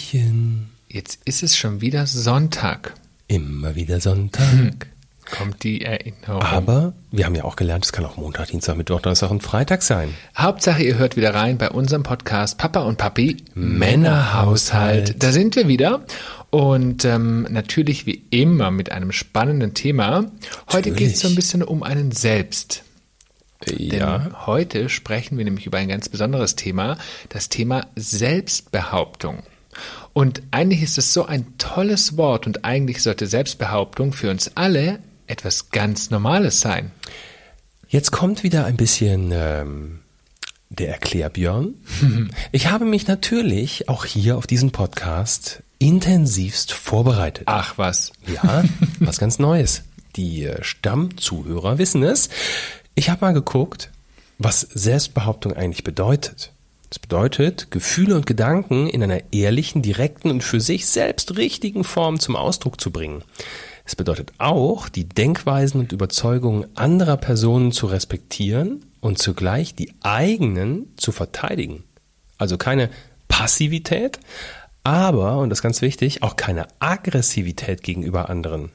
Hallöchen. Jetzt ist es schon wieder Sonntag. Immer wieder Sonntag. Kommt die Erinnerung. Aber wir haben ja auch gelernt, es kann auch Montag, Dienstag, Mittwoch, Donnerstag und Freitag sein. Hauptsache, ihr hört wieder rein bei unserem Podcast Papa und Papi Männerhaushalt. Da sind wir wieder. Und ähm, natürlich wie immer mit einem spannenden Thema. Heute geht es so ein bisschen um einen selbst. Denn Ja. heute sprechen wir nämlich über ein ganz besonderes Thema, das Thema Selbstbehauptung. Und eigentlich ist es so ein tolles Wort und eigentlich sollte Selbstbehauptung für uns alle etwas ganz Normales sein. Jetzt kommt wieder ein bisschen ähm, der Erklärbjörn. Ich habe mich natürlich auch hier auf diesen Podcast intensivst vorbereitet. Ach was. Ja, was ganz Neues. Die äh, Stammzuhörer wissen es. Ich habe mal geguckt, was Selbstbehauptung eigentlich bedeutet. Es bedeutet, Gefühle und Gedanken in einer ehrlichen, direkten und für sich selbst richtigen Form zum Ausdruck zu bringen. Es bedeutet auch, die Denkweisen und Überzeugungen anderer Personen zu respektieren und zugleich die eigenen zu verteidigen. Also keine Passivität, aber, und das ist ganz wichtig, auch keine Aggressivität gegenüber anderen.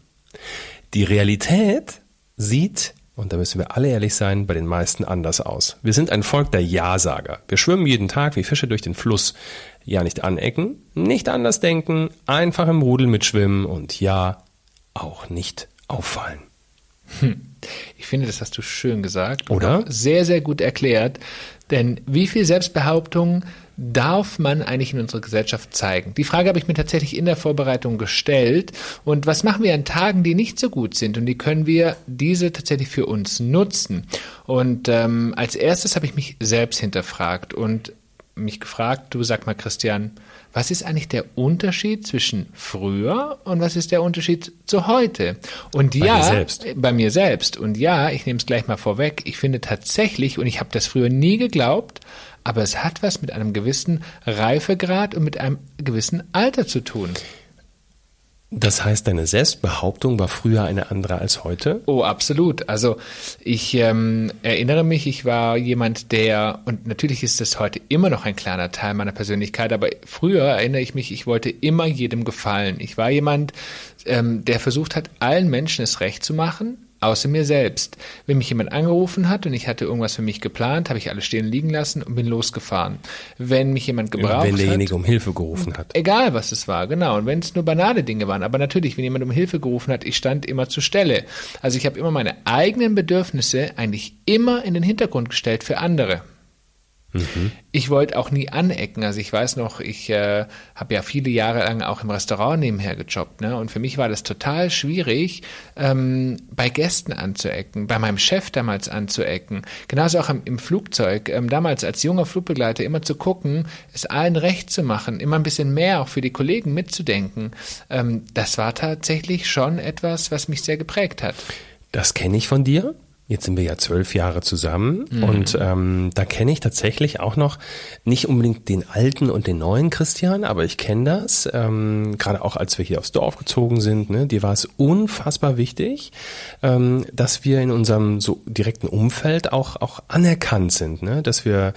Die Realität sieht, und da müssen wir alle ehrlich sein, bei den meisten anders aus. Wir sind ein Volk der Ja-Sager. Wir schwimmen jeden Tag wie Fische durch den Fluss. Ja, nicht anecken, nicht anders denken, einfach im Rudel mitschwimmen und ja, auch nicht auffallen. Ich finde, das hast du schön gesagt. Oder? Sehr, sehr gut erklärt. Denn wie viel Selbstbehauptung darf man eigentlich in unserer Gesellschaft zeigen? Die Frage habe ich mir tatsächlich in der Vorbereitung gestellt. Und was machen wir an Tagen, die nicht so gut sind? Und wie können wir diese tatsächlich für uns nutzen? Und ähm, als erstes habe ich mich selbst hinterfragt und mich gefragt, du sag mal, Christian, was ist eigentlich der Unterschied zwischen früher und was ist der Unterschied zu heute? Und Bei ja, selbst. bei mir selbst. Und ja, ich nehme es gleich mal vorweg. Ich finde tatsächlich, und ich habe das früher nie geglaubt, aber es hat was mit einem gewissen Reifegrad und mit einem gewissen Alter zu tun. Das heißt, deine Selbstbehauptung war früher eine andere als heute? Oh, absolut. Also ich ähm, erinnere mich, ich war jemand, der, und natürlich ist das heute immer noch ein kleiner Teil meiner Persönlichkeit, aber früher erinnere ich mich, ich wollte immer jedem gefallen. Ich war jemand, ähm, der versucht hat, allen Menschen es recht zu machen, außer mir selbst. Wenn mich jemand angerufen hat und ich hatte irgendwas für mich geplant, habe ich alles stehen liegen lassen und bin losgefahren. Wenn mich jemand gebraucht Wenn hat, derjenige um Hilfe gerufen hat. Egal, was es war, genau. Und wenn es nur banale Dinge waren. Aber natürlich, wenn jemand um Hilfe gerufen hat, ich stand immer zur Stelle. Also ich habe immer meine eigenen Bedürfnisse eigentlich immer in den Hintergrund gestellt für andere. Ich wollte auch nie anecken. Also ich weiß noch, ich äh, habe ja viele Jahre lang auch im Restaurant nebenher gejobbt. Ne? Und für mich war das total schwierig, ähm, bei Gästen anzuecken, bei meinem Chef damals anzuecken. Genauso auch im, im Flugzeug. Ähm, damals als junger Flugbegleiter immer zu gucken, es allen recht zu machen, immer ein bisschen mehr auch für die Kollegen mitzudenken. Ähm, das war tatsächlich schon etwas, was mich sehr geprägt hat. Das kenne ich von dir. Jetzt sind wir ja zwölf Jahre zusammen und ähm, da kenne ich tatsächlich auch noch nicht unbedingt den alten und den neuen Christian, aber ich kenne das. Ähm, Gerade auch als wir hier aufs Dorf gezogen sind, ne, dir war es unfassbar wichtig, ähm, dass wir in unserem so direkten Umfeld auch auch anerkannt sind, ne, dass wir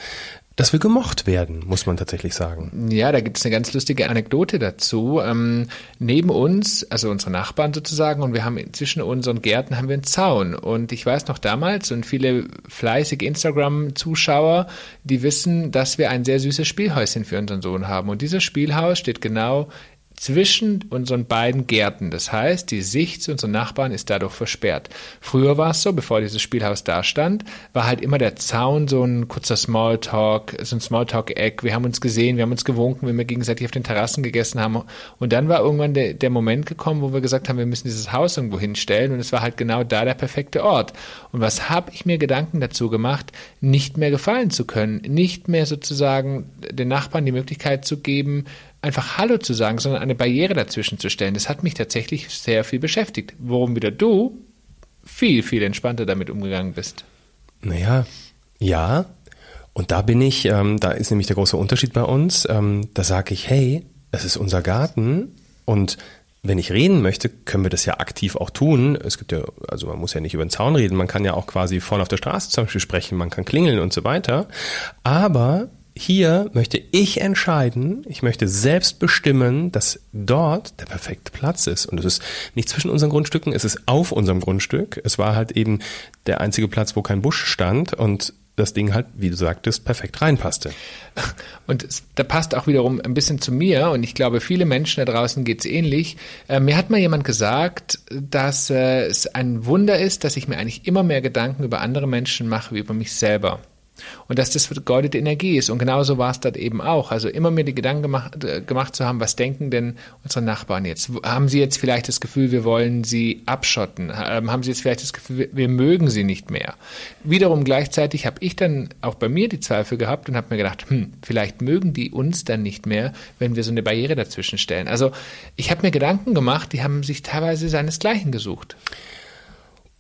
dass wir gemocht werden, muss man tatsächlich sagen. Ja, da gibt es eine ganz lustige Anekdote dazu. Ähm, neben uns, also unsere Nachbarn sozusagen, und wir haben zwischen unseren Gärten haben wir einen Zaun. Und ich weiß noch damals, und viele fleißige Instagram-Zuschauer, die wissen, dass wir ein sehr süßes Spielhäuschen für unseren Sohn haben. Und dieses Spielhaus steht genau zwischen unseren beiden Gärten. Das heißt, die Sicht zu unseren Nachbarn ist dadurch versperrt. Früher war es so, bevor dieses Spielhaus da stand, war halt immer der Zaun so ein kurzer Smalltalk, so ein Smalltalk-Eck. Wir haben uns gesehen, wir haben uns gewunken, wenn wir gegenseitig auf den Terrassen gegessen haben. Und dann war irgendwann der, der Moment gekommen, wo wir gesagt haben, wir müssen dieses Haus irgendwo hinstellen. Und es war halt genau da der perfekte Ort. Und was habe ich mir Gedanken dazu gemacht, nicht mehr gefallen zu können, nicht mehr sozusagen den Nachbarn die Möglichkeit zu geben, einfach Hallo zu sagen, sondern eine Barriere dazwischen zu stellen. Das hat mich tatsächlich sehr viel beschäftigt. Worum wieder du viel, viel entspannter damit umgegangen bist. Naja, ja. Und da bin ich, ähm, da ist nämlich der große Unterschied bei uns. Ähm, da sage ich, hey, es ist unser Garten und wenn ich reden möchte, können wir das ja aktiv auch tun. Es gibt ja, also man muss ja nicht über den Zaun reden, man kann ja auch quasi vorne auf der Straße zum Beispiel sprechen, man kann klingeln und so weiter. Aber hier möchte ich entscheiden, ich möchte selbst bestimmen, dass dort der perfekte Platz ist. Und es ist nicht zwischen unseren Grundstücken, es ist auf unserem Grundstück. Es war halt eben der einzige Platz, wo kein Busch stand und das Ding halt, wie du sagtest, perfekt reinpasste. Und da passt auch wiederum ein bisschen zu mir und ich glaube, viele Menschen da draußen geht's ähnlich. Äh, mir hat mal jemand gesagt, dass äh, es ein Wunder ist, dass ich mir eigentlich immer mehr Gedanken über andere Menschen mache wie über mich selber. Und dass das vergeudete Energie ist. Und genauso war es dort eben auch. Also immer mir die Gedanken gemacht, äh, gemacht zu haben, was denken denn unsere Nachbarn jetzt? Haben sie jetzt vielleicht das Gefühl, wir wollen sie abschotten? Ähm, haben sie jetzt vielleicht das Gefühl, wir mögen sie nicht mehr? Wiederum gleichzeitig habe ich dann auch bei mir die Zweifel gehabt und habe mir gedacht, hm, vielleicht mögen die uns dann nicht mehr, wenn wir so eine Barriere dazwischen stellen. Also ich habe mir Gedanken gemacht, die haben sich teilweise seinesgleichen gesucht.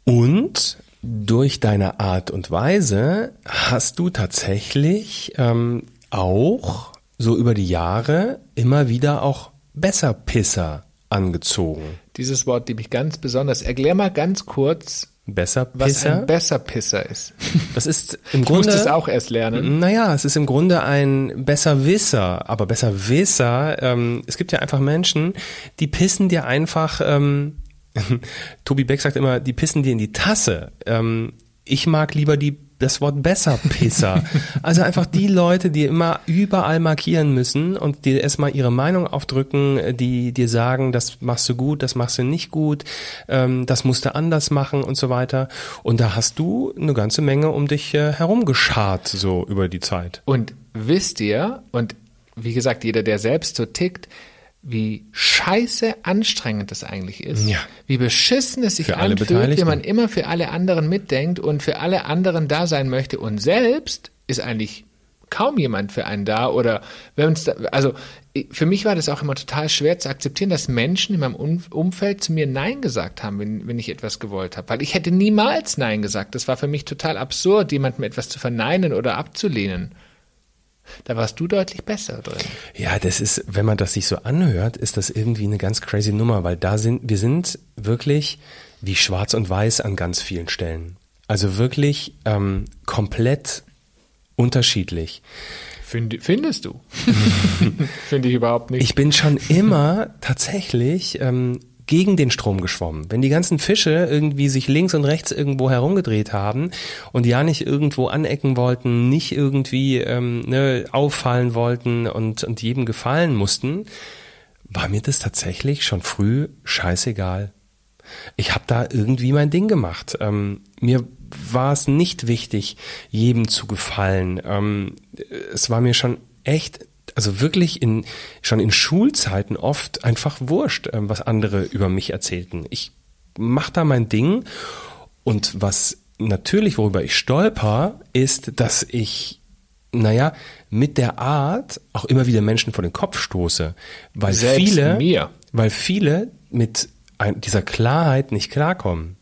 Und durch deine Art und Weise hast du tatsächlich ähm, auch so über die Jahre immer wieder auch Besserpisser angezogen. Dieses Wort liebe ich ganz besonders. Erklär mal ganz kurz, Besserpisser? was ein Besserpisser ist. Das ist im Grunde. Ich muss das auch erst lernen. Naja, es ist im Grunde ein Besserwisser. Aber Besserwisser, ähm, es gibt ja einfach Menschen, die pissen dir einfach ähm, Tobi Beck sagt immer, die pissen dir in die Tasse. Ähm, ich mag lieber die das Wort besser Pisser. Also einfach die Leute, die immer überall markieren müssen und dir erstmal ihre Meinung aufdrücken, die dir sagen, das machst du gut, das machst du nicht gut, ähm, das musst du anders machen und so weiter. Und da hast du eine ganze Menge um dich äh, herumgeschart, so über die Zeit. Und wisst ihr, und wie gesagt, jeder, der selbst so tickt, wie scheiße anstrengend das eigentlich ist. Ja. Wie beschissen es sich Für alle anfühlt, wenn man immer für alle anderen mitdenkt und für alle anderen da sein möchte und selbst ist eigentlich kaum jemand für einen da oder wenn es also für mich war das auch immer total schwer zu akzeptieren, dass Menschen in meinem Um- Umfeld zu mir Nein gesagt haben, wenn, wenn ich etwas gewollt habe, weil ich hätte niemals Nein gesagt. Das war für mich total absurd, jemandem etwas zu verneinen oder abzulehnen. Da warst du deutlich besser drin. Ja, das ist, wenn man das sich so anhört, ist das irgendwie eine ganz crazy Nummer, weil da sind, wir sind wirklich wie schwarz und weiß an ganz vielen Stellen. Also wirklich ähm, komplett unterschiedlich. Find, findest du? Finde ich überhaupt nicht. Ich bin schon immer tatsächlich ähm, gegen den Strom geschwommen. Wenn die ganzen Fische irgendwie sich links und rechts irgendwo herumgedreht haben und ja nicht irgendwo anecken wollten, nicht irgendwie ähm, ne, auffallen wollten und, und jedem gefallen mussten, war mir das tatsächlich schon früh scheißegal. Ich habe da irgendwie mein Ding gemacht. Ähm, mir war es nicht wichtig, jedem zu gefallen. Ähm, es war mir schon echt also wirklich in, schon in Schulzeiten oft einfach wurscht, ähm, was andere über mich erzählten. Ich mach da mein Ding und was natürlich, worüber ich stolper, ist, dass ich, naja, mit der Art auch immer wieder Menschen vor den Kopf stoße, weil Selbst viele, mir. weil viele mit dieser Klarheit nicht klarkommen.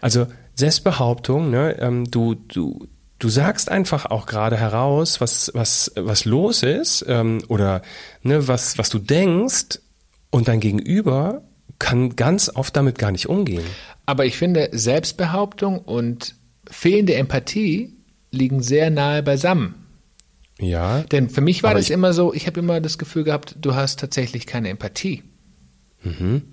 Also Selbstbehauptung, ne, ähm, du, du, du sagst einfach auch gerade heraus, was, was, was los ist ähm, oder ne, was, was du denkst und dein Gegenüber kann ganz oft damit gar nicht umgehen. Aber ich finde, Selbstbehauptung und fehlende Empathie liegen sehr nahe beisammen. Ja. Denn für mich war das immer so, ich habe immer das Gefühl gehabt, du hast tatsächlich keine Empathie. Mhm.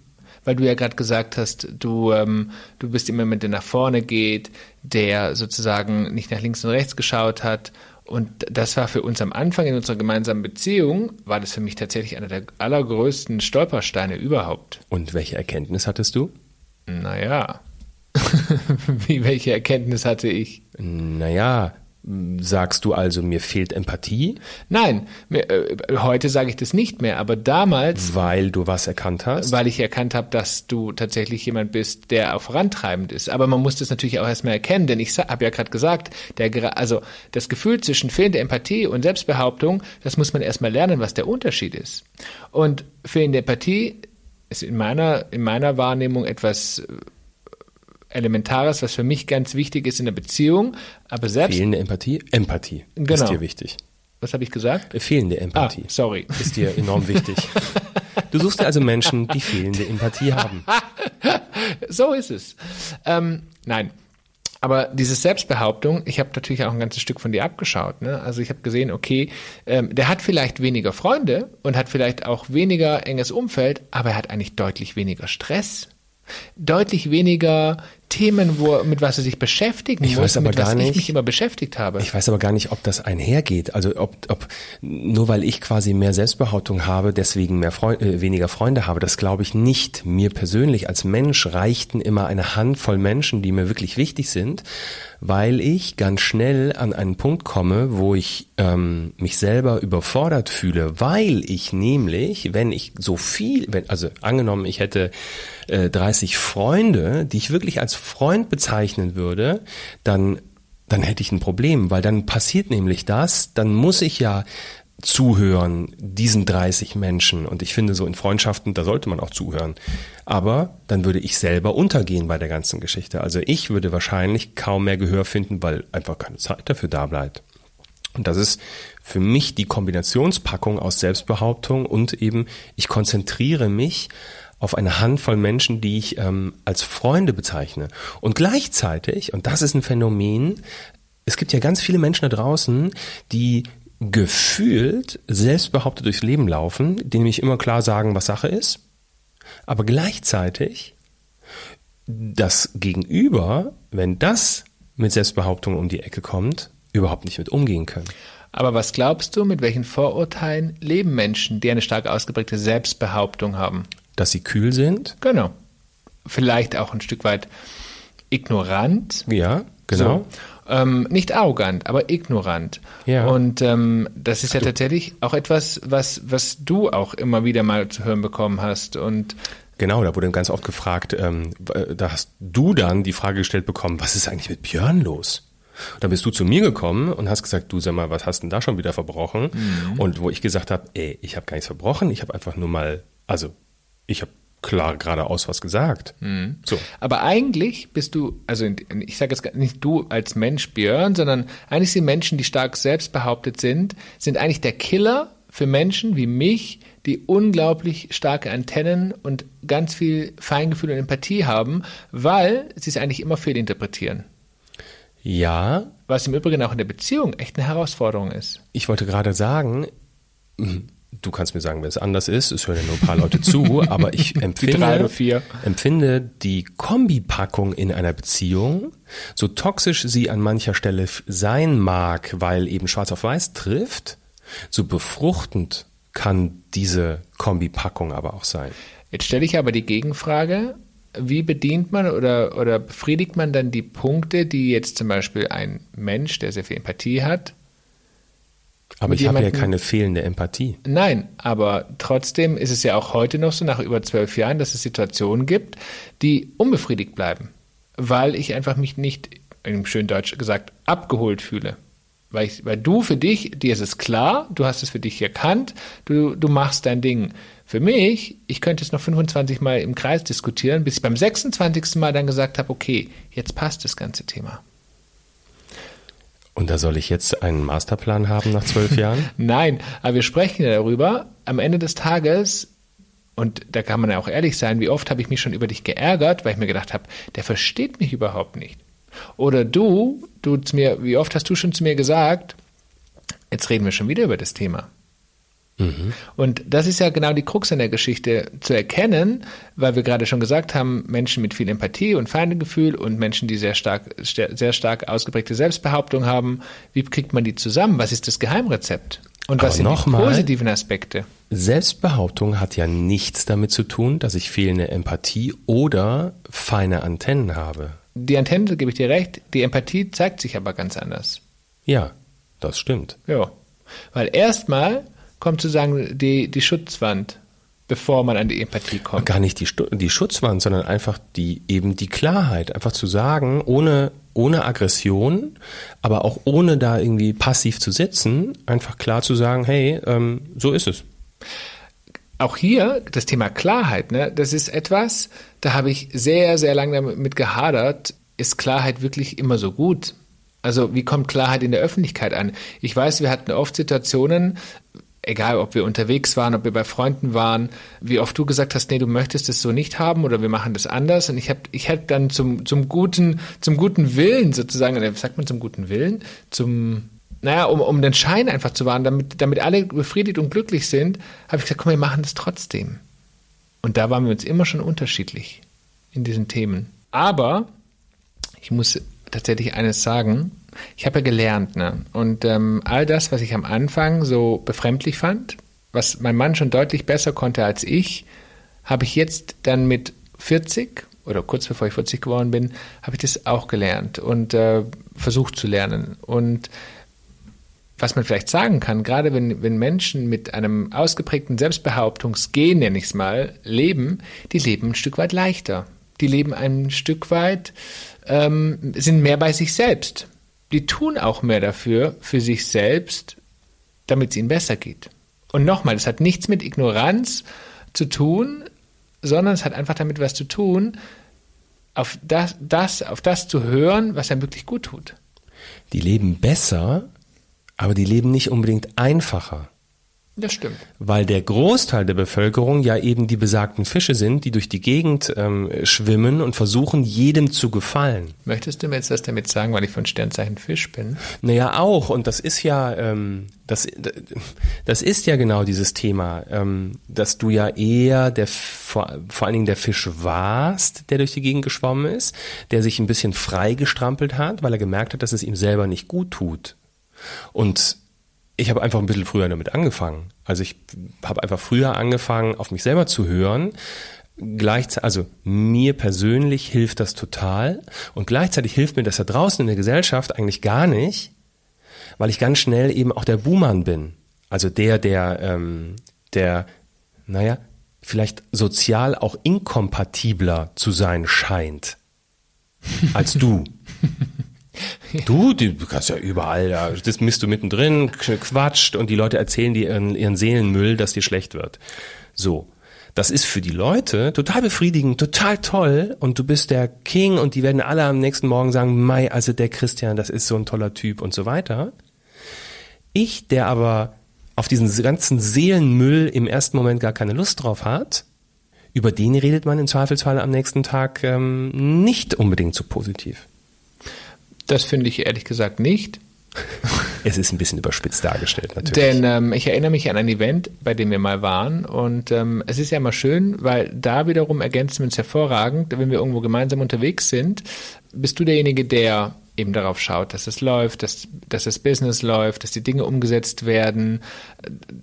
Weil du ja gerade gesagt hast, du, ähm, du bist immer mit der nach vorne geht, der sozusagen nicht nach links und rechts geschaut hat. Und das war für uns am Anfang in unserer gemeinsamen Beziehung, war das für mich tatsächlich einer der allergrößten Stolpersteine überhaupt. Und welche Erkenntnis hattest du? Naja. Wie, welche Erkenntnis hatte ich? Naja, sagst du also, mir fehlt Empathie, Nein, mir, äh, heute sage ich das nicht mehr, aber damals, weil du was erkannt hast? weil ich erkannt habe, dass du tatsächlich jemand bist, der auch vorantreibend ist. Aber man muss das natürlich auch erstmal erkennen, denn ich habe ja gerade gesagt, der, also das Gefühl zwischen fehlender Empathie und Selbstbehauptung, das muss man erstmal lernen, was der Unterschied ist. Und fehlende Empathie ist in meiner, in meiner Wahrnehmung etwas äh, Elementares, was für mich ganz wichtig ist in der Beziehung. Aber selbst, Fehlende Empathie? Empathie ist Genau. dir wichtig. was habe ich gesagt? Fehlende Ah, Empathie sorry. ist dir enorm wichtig. Du suchst also Menschen, die fehlende Empathie haben. So ist es. Ähm, nein. Aber diese Selbstbehauptung, ich habe natürlich auch ein ganzes Stück von dir abgeschaut. Ne? Also ich habe gesehen, okay, ähm, der hat vielleicht weniger Freunde und hat vielleicht auch weniger enges Umfeld, aber er hat eigentlich deutlich weniger Stress deutlich weniger Themen, wo, mit was er sich beschäftigen ich muss, weiß aber mit gar was nicht, ich mich immer beschäftigt habe. Ich weiß aber gar nicht, ob das einhergeht. Also ob, ob nur weil ich quasi mehr Selbstbehauptung habe, deswegen mehr Freund, äh, weniger Freunde habe, das glaube ich nicht. Mir persönlich als Mensch reichten immer eine Handvoll Menschen, die mir wirklich wichtig sind, weil ich ganz schnell an einen Punkt komme, wo ich ähm, mich selber überfordert fühle, weil ich nämlich, wenn ich so viel, wenn, also angenommen, ich hätte äh, 30 Freunde, die ich wirklich als Freund bezeichnen würde, dann dann hätte ich ein Problem, weil dann passiert nämlich das, dann muss ich ja zuhören, diesen 30 Menschen. Und ich finde, so in Freundschaften, da sollte man auch zuhören. Aber dann würde ich selber untergehen bei der ganzen Geschichte. Also ich würde wahrscheinlich kaum mehr Gehör finden, weil einfach keine Zeit dafür da bleibt. Und das ist für mich die Kombinationspackung aus Selbstbehauptung und eben, ich konzentriere mich auf eine Handvoll Menschen, die ich ähm, als Freunde bezeichne. Und gleichzeitig, und das ist ein Phänomen, es gibt ja ganz viele Menschen da draußen, die gefühlt selbstbehauptet durchs Leben laufen, die nämlich immer klar sagen, was Sache ist, aber gleichzeitig das Gegenüber, wenn das mit Selbstbehauptung um die Ecke kommt, überhaupt nicht mit umgehen können. Aber was glaubst du, mit welchen Vorurteilen leben Menschen, die eine stark ausgeprägte Selbstbehauptung haben? Dass sie kühl sind? Genau. Vielleicht auch ein Stück weit ignorant. Ja, genau. So. Ähm, nicht arrogant, aber ignorant. Ja. Und ähm, das ist ja tatsächlich auch etwas, was, was du auch immer wieder mal zu hören bekommen hast. Und Genau, da wurde ganz oft gefragt, ähm, da hast du dann die Frage gestellt bekommen, was ist eigentlich mit Björn los? Und dann bist du zu mir gekommen und hast gesagt, du sag mal, was hast denn da schon wieder verbrochen? Mhm. Und wo ich gesagt habe, ey, ich habe gar nichts verbrochen, ich habe einfach nur mal, also ich habe klar geradeaus was gesagt. Mhm. So. Aber eigentlich bist du, also ich sage jetzt nicht du als Mensch Björn, sondern eigentlich sind Menschen, die stark selbstbehauptet sind, sind eigentlich der Killer für Menschen wie mich, die unglaublich starke Antennen und ganz viel Feingefühl und Empathie haben, weil sie es eigentlich immer fehlinterpretieren. Ja. Was im Übrigen auch in der Beziehung echt eine Herausforderung ist. Ich wollte gerade sagen, du kannst mir sagen, wenn es anders ist, es hören ja nur ein paar Leute zu, aber ich empfinde, die empfinde die Kombipackung in einer Beziehung, so toxisch sie an mancher Stelle sein mag, weil eben schwarz auf weiß trifft, so befruchtend kann diese Kombipackung aber auch sein. Jetzt stelle ich aber die Gegenfrage, wie bedient man oder, oder befriedigt man dann die Punkte, die jetzt zum Beispiel ein Mensch, der sehr viel Empathie hat, aber ich habe ja keine fehlende Empathie. Nein, aber trotzdem ist es ja auch heute noch so, nach über zwölf Jahren, dass es Situationen gibt, die unbefriedigt bleiben, weil ich einfach mich nicht, im schönen Deutsch gesagt, abgeholt fühle. Weil, ich, weil du für dich, dir ist es klar, du hast es für dich erkannt, du, du machst dein Ding. Für mich, ich könnte es noch 25 Mal im Kreis diskutieren, bis ich beim 26. Mal dann gesagt habe, okay, jetzt passt das ganze Thema. Und da soll ich jetzt einen Masterplan haben nach zwölf Jahren? Nein, aber wir sprechen ja darüber. Am Ende des Tages, und da kann man ja auch ehrlich sein, wie oft habe ich mich schon über dich geärgert, weil ich mir gedacht habe, der versteht mich überhaupt nicht. Oder du, du zu mir, wie oft hast du schon zu mir gesagt, jetzt reden wir schon wieder über das Thema. Mhm. Und das ist ja genau die Krux in der Geschichte zu erkennen, weil wir gerade schon gesagt haben, Menschen mit viel Empathie und Feindegefühl und Menschen, die sehr stark, sehr stark ausgeprägte Selbstbehauptung haben, wie kriegt man die zusammen? Was ist das Geheimrezept? Und was Aber sind die positiven Aspekte? Selbstbehauptung hat ja nichts damit zu tun, dass ich fehlende Empathie oder feine Antennen habe. Die Antennen, da gebe ich dir recht, die Empathie zeigt sich aber ganz anders. Ja, das stimmt. Ja. Weil erstmal kommt sozusagen die, die Schutzwand, bevor man an die Empathie kommt. Gar nicht die, die Schutzwand, sondern einfach die, eben die Klarheit, einfach zu sagen, ohne, ohne Aggression, aber auch ohne da irgendwie passiv zu sitzen, einfach klar zu sagen, hey, ähm, so ist es. Auch hier das Thema Klarheit, ne, das ist etwas, da habe ich sehr, sehr lange damit gehadert. Ist Klarheit wirklich immer so gut? Also wie kommt Klarheit in der Öffentlichkeit an? Ich weiß, wir hatten oft Situationen, egal ob wir unterwegs waren, ob wir bei Freunden waren, wie oft du gesagt hast, nee, du möchtest es so nicht haben oder wir machen das anders. Und ich habe ich hab dann zum, zum guten, zum guten Willen sozusagen, was sagt man zum guten Willen? Zum, naja, um, um den Schein einfach zu wahren, damit, damit alle befriedigt und glücklich sind, habe ich gesagt, komm, wir machen das trotzdem. Und da waren wir uns immer schon unterschiedlich in diesen Themen. Aber ich muss tatsächlich eines sagen, ich habe ja gelernt, ne? Und ähm, all das, was ich am Anfang so befremdlich fand, was mein Mann schon deutlich besser konnte als ich, habe ich jetzt dann mit 40 oder kurz bevor ich 40 geworden bin, habe ich das auch gelernt und äh, versucht zu lernen. Und was man vielleicht sagen kann, gerade wenn, wenn Menschen mit einem ausgeprägten Selbstbehauptungsgen, nenne ich es mal, leben, die leben ein Stück weit leichter. Die leben ein Stück weit, ähm, sind mehr bei sich selbst die tun auch mehr dafür, für sich selbst, damit es ihnen besser geht. Und nochmal, das hat nichts mit Ignoranz zu tun, sondern es hat einfach damit was zu tun, auf das, das, auf das zu hören, was einem wirklich gut tut. Die leben besser, aber die leben nicht unbedingt einfacher. Das stimmt. Weil der Großteil der Bevölkerung ja eben die besagten Fische sind, die durch die Gegend ähm, schwimmen und versuchen, jedem zu gefallen. Möchtest du mir jetzt das damit sagen, weil ich von Sternzeichen Fisch bin? Naja, auch. Und das ist ja, ähm, das, das ist ja genau dieses Thema, ähm, dass du ja eher der, vor, vor allen Dingen der Fisch warst, der durch die Gegend geschwommen ist, der sich ein bisschen frei gestrampelt hat, weil er gemerkt hat, dass es ihm selber nicht gut tut. Und ich habe einfach ein bisschen früher damit angefangen. Also ich habe einfach früher angefangen, auf mich selber zu hören. Gleichzeitig, also mir persönlich hilft das total und gleichzeitig hilft mir das da draußen in der Gesellschaft eigentlich gar nicht, weil ich ganz schnell eben auch der Buhmann bin. Also der, der, ähm, der, naja, vielleicht sozial auch inkompatibler zu sein scheint als du. Du, du kannst ja überall, ja, das misst du mittendrin, quatscht und die Leute erzählen dir ihren, ihren Seelenmüll, dass dir schlecht wird. So. Das ist für die Leute total befriedigend, total toll und du bist der King und die werden alle am nächsten Morgen sagen, Mai, also der Christian, das ist so ein toller Typ und so weiter. Ich, der aber auf diesen ganzen Seelenmüll im ersten Moment gar keine Lust drauf hat, über den redet man im Zweifelsfall am nächsten Tag ähm, nicht unbedingt so positiv. Das finde ich ehrlich gesagt nicht. Es ist ein bisschen überspitzt dargestellt, natürlich. Denn ähm, ich erinnere mich an ein Event, bei dem wir mal waren. Und ähm, es ist ja immer schön, weil da wiederum ergänzen wir uns hervorragend, wenn wir irgendwo gemeinsam unterwegs sind. Bist du derjenige, der eben darauf schaut, dass es läuft, dass, dass das Business läuft, dass die Dinge umgesetzt werden.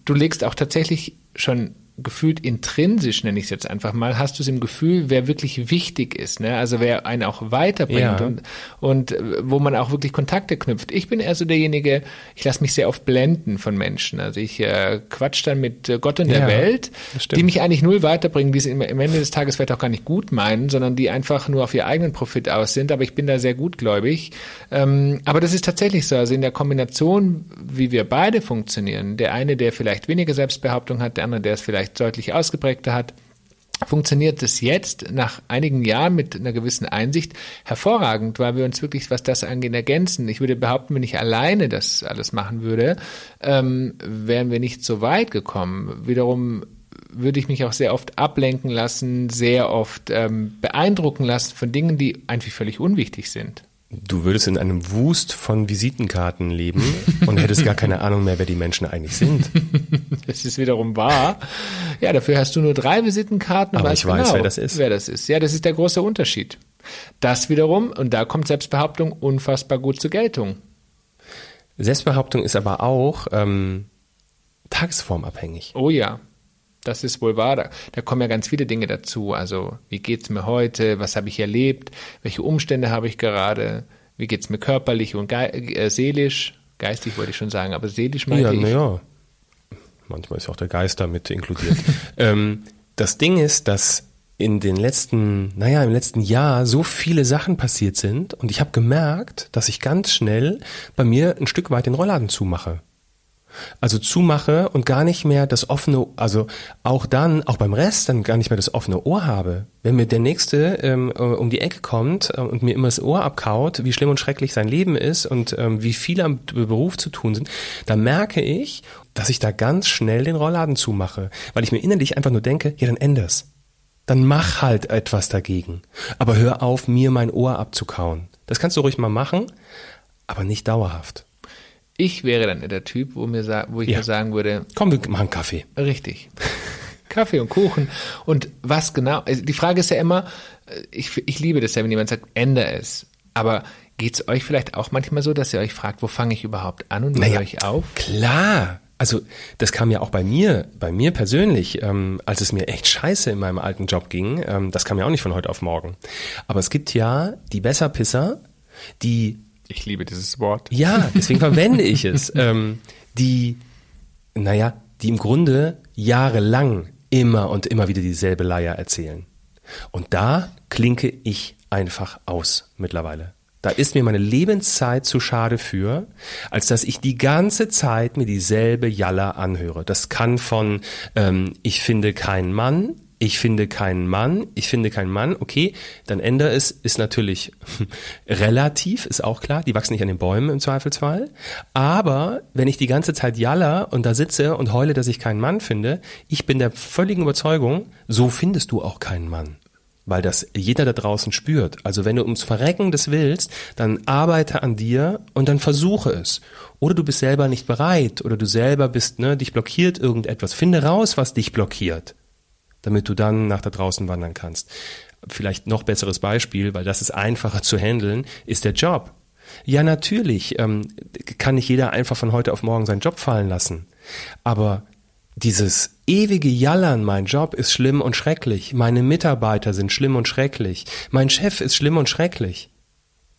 Du legst auch tatsächlich schon gefühlt intrinsisch, nenne ich es jetzt einfach mal, hast du es im Gefühl, wer wirklich wichtig ist, ne? also wer einen auch weiterbringt ja. und, und äh, wo man auch wirklich Kontakte knüpft. Ich bin eher so derjenige, ich lasse mich sehr oft blenden von Menschen. Also ich äh, quatsch dann mit äh, Gott und der ja, Welt, die mich eigentlich null weiterbringen, die es im, im Ende des Tages vielleicht auch gar nicht gut meinen, sondern die einfach nur auf ihr eigenen Profit aus sind. Aber ich bin da sehr gutgläubig. Ähm, aber das ist tatsächlich so. Also in der Kombination, wie wir beide funktionieren, der eine, der vielleicht weniger Selbstbehauptung hat, der andere, der es vielleicht deutlich ausgeprägter hat, funktioniert es jetzt nach einigen Jahren mit einer gewissen Einsicht hervorragend, weil wir uns wirklich, was das angeht, ergänzen. Ich würde behaupten, wenn ich alleine das alles machen würde, ähm, wären wir nicht so weit gekommen. Wiederum würde ich mich auch sehr oft ablenken lassen, sehr oft ähm, beeindrucken lassen von Dingen, die eigentlich völlig unwichtig sind. Du würdest in einem Wust von Visitenkarten leben und hättest gar keine Ahnung mehr, wer die Menschen eigentlich sind. Das ist wiederum wahr. Ja, dafür hast du nur drei Visitenkarten. Aber ich weiß, genau, wer das ist. Wer das ist. Ja, das ist der große Unterschied. Das wiederum, und da kommt Selbstbehauptung unfassbar gut zur Geltung. Selbstbehauptung ist aber auch ähm, tagesformabhängig. Oh ja. Das ist wohl wahr. Da, da, kommen ja ganz viele Dinge dazu. Also, wie geht's mir heute? Was habe ich erlebt? Welche Umstände habe ich gerade? Wie geht's mir körperlich und ge äh, seelisch? Geistig wollte ich schon sagen, aber seelisch meinte ja, ich. Ja, manchmal ist auch der Geist damit inkludiert. ähm, das Ding ist, dass in den letzten, naja, im letzten Jahr so viele Sachen passiert sind und ich habe gemerkt, dass ich ganz schnell bei mir ein Stück weit den Rollladen zumache. Also zumache und gar nicht mehr das offene, also auch dann, auch beim Rest dann gar nicht mehr das offene Ohr habe. Wenn mir der Nächste ähm, äh, um die Ecke kommt äh, und mir immer das Ohr abkaut, wie schlimm und schrecklich sein Leben ist und ähm, wie viel am Beruf zu tun sind, dann merke ich, dass ich da ganz schnell den Rollladen zumache, weil ich mir innerlich einfach nur denke, ja dann änder's. Dann mach halt etwas dagegen. Aber hör auf, mir mein Ohr abzukauen. Das kannst du ruhig mal machen, aber nicht dauerhaft. Ich wäre dann der Typ, wo, mir, wo ich Ja. mir sagen würde, Komm, wir machen Kaffee. richtig. Kaffee und Kuchen. Und was genau? Also die Frage ist ja immer, äh, ich, ich liebe das ja, wenn jemand sagt, ändere es. Aber geht's euch vielleicht auch manchmal so, dass ihr euch fragt, wo fange ich überhaupt an und wo höre ich auf? Klar. Also das kam ja auch bei mir, bei mir persönlich, ähm, als es mir echt scheiße in meinem alten Job ging. Ähm, das kam ja auch nicht von heute auf morgen. Aber es gibt ja die Besserpisser, die Ich liebe dieses Wort. ja, deswegen verwende ich es, ähm, die, naja, die im Grunde jahrelang immer und immer wieder dieselbe Leier erzählen. Und da klinke ich einfach aus mittlerweile. Da ist mir meine Lebenszeit zu schade für, als dass ich die ganze Zeit mir dieselbe Jalla anhöre. Das kann von ähm, ich finde keinen Mann, ich finde keinen Mann, ich finde keinen Mann, okay, dann ändere es, ist natürlich relativ, ist auch klar, die wachsen nicht an den Bäumen im Zweifelsfall. Aber wenn ich die ganze Zeit jaller und da sitze und heule, dass ich keinen Mann finde, ich bin der völligen Überzeugung, so findest du auch keinen Mann. Weil das jeder da draußen spürt. Also wenn du ums Verrecken des willst, dann arbeite an dir und dann versuche es. Oder du bist selber nicht bereit oder du selber bist, ne, dich blockiert irgendetwas. Finde raus, was dich blockiert damit du dann nach da draußen wandern kannst. Vielleicht noch besseres Beispiel, weil das ist einfacher zu handeln, ist der Job. Ja, natürlich ähm, kann nicht jeder einfach von heute auf morgen seinen Job fallen lassen. Aber dieses ewige Jallern, mein Job ist schlimm und schrecklich, meine Mitarbeiter sind schlimm und schrecklich, mein Chef ist schlimm und schrecklich.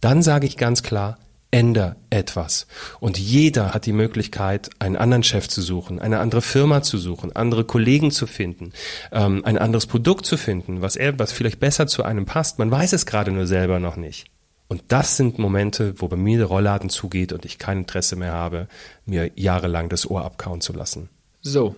Dann sage ich ganz klar, änder etwas. Und jeder hat die Möglichkeit, einen anderen Chef zu suchen, eine andere Firma zu suchen, andere Kollegen zu finden, ähm, ein anderes Produkt zu finden, was er, was vielleicht besser zu einem passt. Man weiß es gerade nur selber noch nicht. Und das sind Momente, wo bei mir der Rollladen zugeht und ich kein Interesse mehr habe, mir jahrelang das Ohr abkauen zu lassen. So.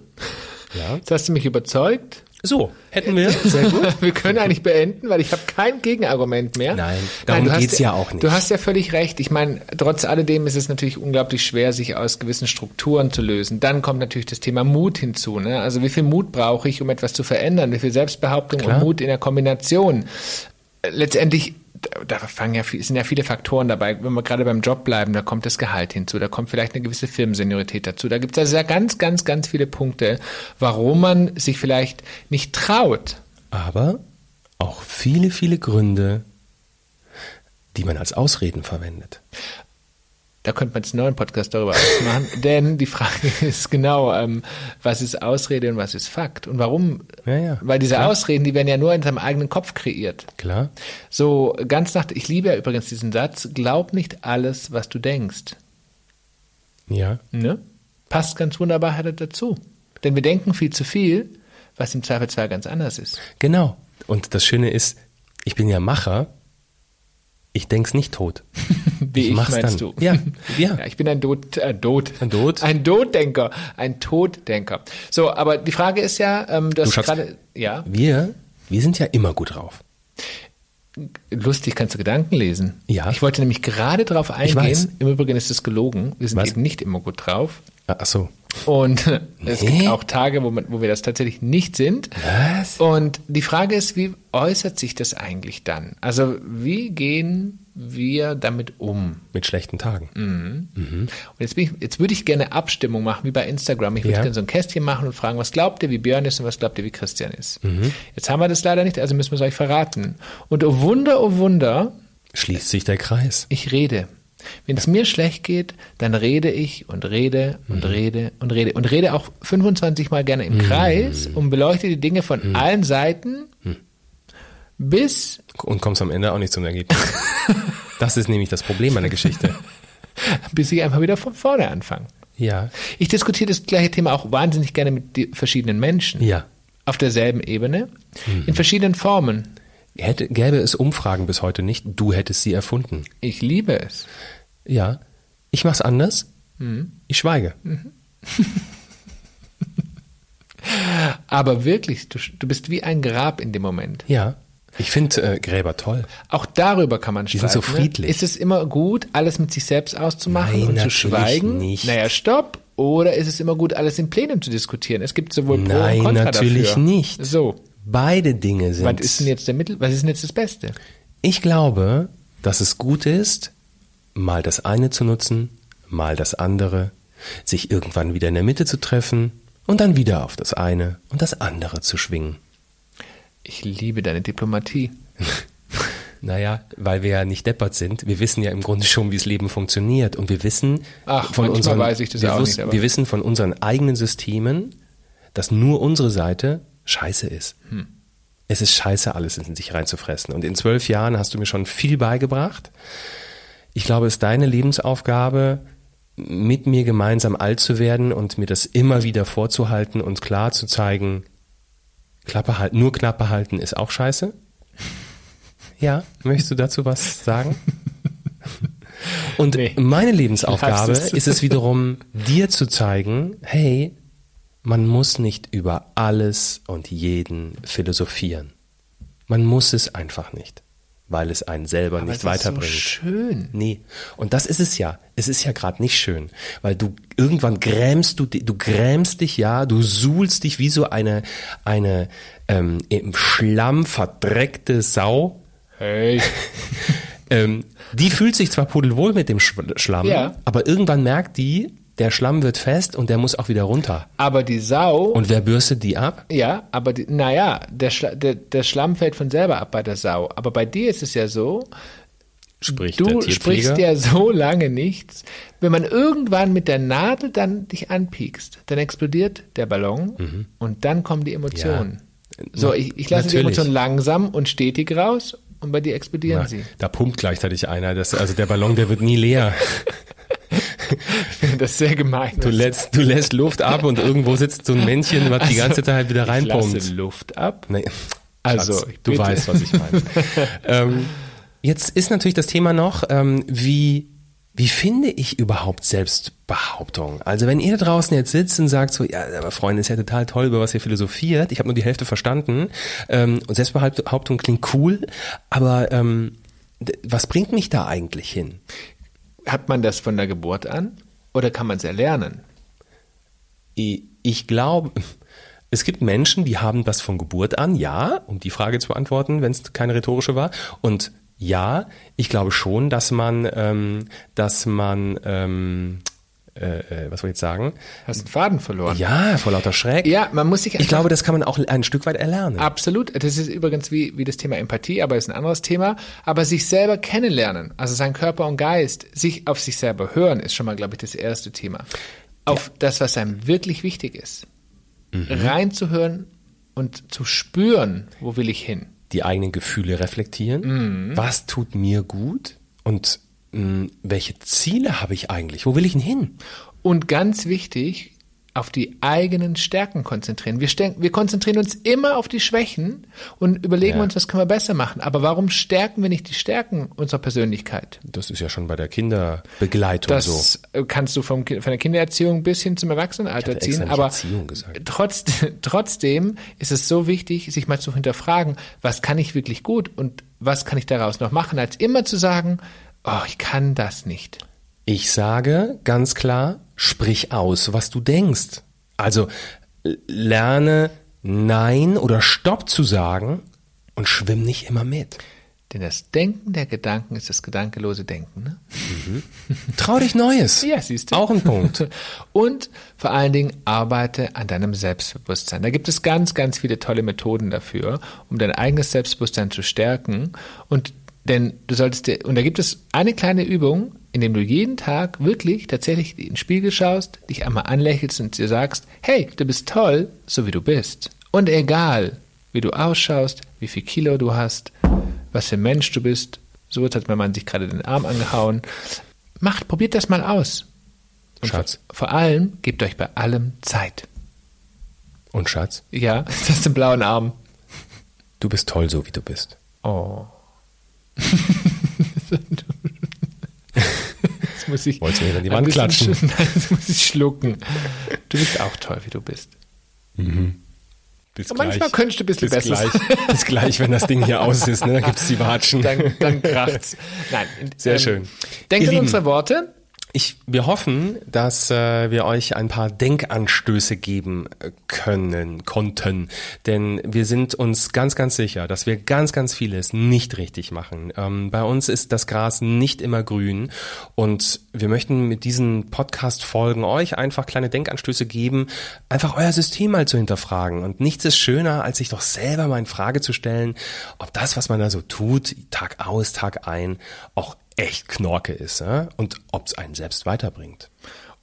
Ja. Jetzt hast du mich überzeugt. So, hätten wir. Sehr gut. Wir können eigentlich beenden, weil ich habe kein Gegenargument mehr. Nein, darum du hast geht's ja auch nicht. Du hast ja völlig recht. Ich meine, trotz alledem ist es natürlich unglaublich schwer, sich aus gewissen Strukturen zu lösen. Dann kommt natürlich das Thema Mut hinzu. Ne? Also wie viel Mut brauche ich, um etwas zu verändern? Wie viel Selbstbehauptung Klar. und Mut in der Kombination? Letztendlich da- fangen ja, sind ja viele Faktoren dabei. Wenn wir gerade beim Job bleiben, da kommt das Gehalt hinzu, da kommt vielleicht eine gewisse Firmenseniorität dazu. Da gibt es also ja ganz, ganz, ganz viele Punkte, warum man sich vielleicht nicht traut, Aber auch viele, viele Gründe, die man als Ausreden verwendet. Da könnte man jetzt einen neuen Podcast darüber machen, denn die Frage ist genau, ähm, was ist Ausrede und was ist Fakt und warum? Ja, ja, Weil diese klar. Ausreden, die werden ja nur in seinem eigenen Kopf kreiert. Klar? So ganz nach, ich liebe ja übrigens diesen Satz, glaub nicht alles, was du denkst. Ja. Ne? Passt ganz wunderbar halt dazu. Denn wir denken viel zu viel, was im Zweifelsfall ganz anders ist. Genau. Und das Schöne ist, ich bin ja Macher. Ich denk's nicht tot. Wie ich, mach's meinst dann. du? Ja, ja. ich bin ein Dot, äh, Dot. Ein Dot. Ein Dotdenker. Ein Toddenker. So, aber die Frage ist ja, ähm, du hast Schatz. gerade, ja, Wir, wir sind ja immer gut drauf. lustig kannst du Gedanken lesen. Ja. Ich wollte nämlich gerade drauf eingehen. Im Übrigen ist es gelogen. Wir sind Was? eben nicht immer gut drauf. Ah, Ach so. Und es Nee. gibt auch Tage, wo, man, wo wir das tatsächlich nicht sind. Was? Und die Frage ist, wie äußert sich das eigentlich dann? Also wie gehen wir damit um? Mit schlechten Tagen. Und jetzt, bin ich, jetzt würde ich gerne Abstimmung machen, wie bei Instagram. Ich würde Ja. gerne so ein Kästchen machen und fragen, was glaubt ihr, wie Björn ist und was glaubt ihr, wie Christian ist. Mhm. Jetzt haben wir das leider nicht, also müssen wir es euch verraten. Und oh Wunder, oh Wunder, Schließt sich der Kreis. ich rede. Wenn es mir schlecht geht, dann rede ich und rede und Mhm. rede und rede und rede auch 25 Mal gerne im Kreis und beleuchte die Dinge von allen Seiten, bis, Und kommst am Ende auch nicht zum Ergebnis. Das ist nämlich das Problem meiner Geschichte. bis ich einfach wieder von vorne anfange. Ja. Ich diskutiere das gleiche Thema auch wahnsinnig gerne mit verschiedenen Menschen. Ja. Auf derselben Ebene, Mhm. in verschiedenen Formen. Hätte, gäbe es Umfragen bis heute nicht, du hättest sie erfunden. Ich liebe es. Ja. Ich mach's anders. Mhm. Ich schweige. Aber wirklich, du, du bist wie ein Grab in dem Moment. Ja. Ich finde äh, Gräber toll. Auch darüber kann man Die streiten. sind so friedlich. Ne? Ist es immer gut, alles mit sich selbst auszumachen Nein, und zu schweigen? nicht. Naja, stopp. Oder ist es immer gut, alles im Plenum zu diskutieren? Es gibt sowohl Pro Nein, und Contra natürlich dafür. nicht. So. Beide Dinge sind. Was ist denn jetzt der Mittel? Was ist denn jetzt das Beste? Ich glaube, dass es gut ist, mal das eine zu nutzen, mal das andere, sich irgendwann wieder in der Mitte zu treffen und dann wieder auf das eine und das andere zu schwingen. Ich liebe deine Diplomatie. Naja, weil wir ja nicht deppert sind. Wir wissen ja im Grunde schon, wie das Leben funktioniert. Und wir wissen Ach, von unseren, wir, ja nicht, wir wissen von unseren eigenen Systemen, dass nur unsere Seite scheiße ist. Hm. Es ist scheiße, alles in sich reinzufressen. Und in zwölf Jahren hast du mir schon viel beigebracht. Ich glaube, es ist deine Lebensaufgabe, mit mir gemeinsam alt zu werden und mir das immer wieder vorzuhalten und klar zu zeigen, Klappe halten, nur Klappe halten ist auch scheiße. Ja, möchtest du dazu was sagen? Und Nee. meine Lebensaufgabe ist es wiederum, dir zu zeigen, hey, man muss nicht über alles und jeden philosophieren. Man muss es einfach nicht, weil es einen selber nicht es ist weiterbringt. So schön. Nee. Und das ist es ja. Es ist ja gerade nicht schön, weil du irgendwann grämst du, du grämst dich ja, du suhlst dich wie so eine eine ähm, im Schlamm verdreckte Sau. Hey. Ähm, die fühlt sich zwar pudelwohl mit dem Sch- Schlamm, Ja. aber irgendwann merkt die, der Schlamm wird fest und der muss auch wieder runter. Aber die Sau, Und wer bürstet die ab? ja, aber die, naja, der, Schla der, der Schlamm fällt von selber ab bei der Sau. Aber bei dir ist es ja so, Spricht du sprichst ja so lange nichts. Wenn man irgendwann mit der Nadel dann dich anpiekst, dann explodiert der Ballon und dann kommen die Emotionen. Ja. So, ich, ich lasse die Natürlich. Emotionen langsam und stetig raus und bei dir explodieren Na, sie. da pumpt gleichzeitig einer. Das, also der Ballon, der wird nie leer. Das ist sehr gemein. Du lässt, du lässt Luft ab und irgendwo sitzt so ein Männchen, was die ganze Zeit wieder Also, ich reinpumpt. lasse Luft ab. Nee. Also, Schatz, ich du bitte. weißt, was ich meine. ähm, jetzt ist natürlich das Thema noch, ähm, wie, wie finde ich überhaupt Selbstbehauptung? Also wenn ihr da draußen jetzt sitzt und sagt so, ja, aber Freunde, ist ja total toll, über was ihr philosophiert. Ich habe nur die Hälfte verstanden. Ähm, und Selbstbehauptung klingt cool, aber ähm, was bringt mich da eigentlich hin? Hat man das von der Geburt an oder kann man es erlernen? Ich glaube, es gibt Menschen, die haben das von Geburt an, ja, um die Frage zu beantworten, wenn es keine rhetorische war. Und ja, ich glaube schon, dass man, ähm, dass man, ähm, äh, äh, was soll ich jetzt sagen? Hast einen Faden verloren. Ja, vor lauter Schreck. Ja, man muss sich Ich einfach- glaube, das kann man auch ein Stück weit erlernen. Absolut. Das ist übrigens wie, wie das Thema Empathie, aber ist ein anderes Thema. Aber sich selber kennenlernen, also sein Körper und Geist, sich auf sich selber hören, ist schon mal, glaube ich, das erste Thema. Auf das, was einem wirklich wichtig ist. Reinzuhören und zu spüren, wo will ich hin. Die eigenen Gefühle reflektieren. Was tut mir gut? Und welche Ziele habe ich eigentlich? Wo will ich denn hin? Und ganz wichtig, auf die eigenen Stärken konzentrieren. Wir, wir konzentrieren uns immer auf die Schwächen und überlegen Ja. uns, was können wir besser machen. Aber warum stärken wir nicht die Stärken unserer Persönlichkeit? Das ist ja schon bei der Kinderbegleitung so. Das äh, kannst du vom, von der Kindererziehung bis hin zum Erwachsenenalter ziehen. Aber Erziehung gesagt. trotz, trotzdem ist es so wichtig, sich mal zu hinterfragen, was kann ich wirklich gut und was kann ich daraus noch machen, als immer zu sagen, oh, ich kann das nicht. Ich sage ganz klar, sprich aus, was du denkst. Also lerne Nein oder Stopp zu sagen und schwimm nicht immer mit. Denn das Denken der Gedanken ist das gedankelose Denken. Ne? Trau dich Neues. Ja, siehst du. Auch ein Punkt. Und vor allen Dingen arbeite an deinem Selbstbewusstsein. Da gibt es ganz, ganz viele tolle Methoden dafür, um dein eigenes Selbstbewusstsein zu stärken. Und denn du solltest dir, und da gibt es eine kleine Übung, indem du jeden Tag wirklich tatsächlich in den Spiegel schaust, dich einmal anlächelst und dir sagst, hey, du bist toll, so wie du bist. Und egal, wie du ausschaust, wie viel Kilo du hast, was für ein Mensch du bist, so hat mein Mann sich gerade den Arm angehauen. Macht, probiert das mal aus. Und Schatz. Vor, allem, gebt euch bei allem Zeit. Und Schatz, Ja, das ist im blauen Arm. du bist toll, so wie du bist. Oh. Jetzt muss ich Wolltest du mir an die Wand klatschen? sch- Nein, jetzt muss ich schlucken. Du bist auch toll, wie du bist. Bis Und manchmal könntest du ein bisschen bis besser gleich, bis gleich, wenn das Ding hier aus ist, ne? Dann gibt's die Watschen. Dann, dann kracht's. Nein. Sehr ähm, schön. Denkt Ihr an Lieben. unsere Worte. Ich, wir hoffen, dass äh, wir euch ein paar Denkanstöße geben äh, können, konnten. Denn wir sind uns ganz, ganz sicher, dass wir ganz, ganz vieles nicht richtig machen. Ähm, bei uns ist das Gras nicht immer grün. Und wir möchten mit diesen Podcast-Folgen euch einfach kleine Denkanstöße geben, einfach euer System mal zu hinterfragen. Und nichts ist schöner, als sich doch selber mal in Frage zu stellen, ob das, was man da so tut, Tag aus, Tag ein, auch echt Knorke ist ja? und ob es einen selbst weiterbringt.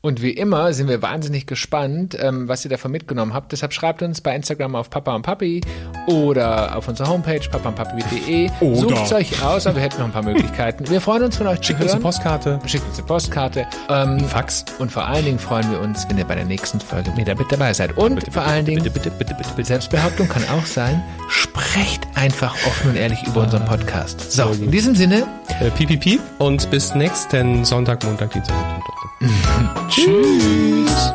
Und wie immer sind wir wahnsinnig gespannt, ähm, was ihr davon mitgenommen habt. Deshalb schreibt uns bei Instagram auf Papa und Papi oder auf unserer Homepage papaundpapi.de. Sucht euch aus, aber wir hätten noch ein paar Möglichkeiten. Wir freuen uns von euch Schickt zu uns eine. Postkarte, Schickt uns eine Postkarte. Ähm, Fax. und vor allen Dingen freuen wir uns, wenn ihr bei der nächsten Folge wieder mit dabei seid. Und vor allen Dingen, bitte, bitte, bitte, bitte, bitte. Selbstbehauptung kann auch sein, sprecht einfach offen und ehrlich über unseren Podcast. So, in diesem Sinne, Äh, piep, piep, piep. Und bis nächsten Sonntag, Montag, Dienstag. tschüss.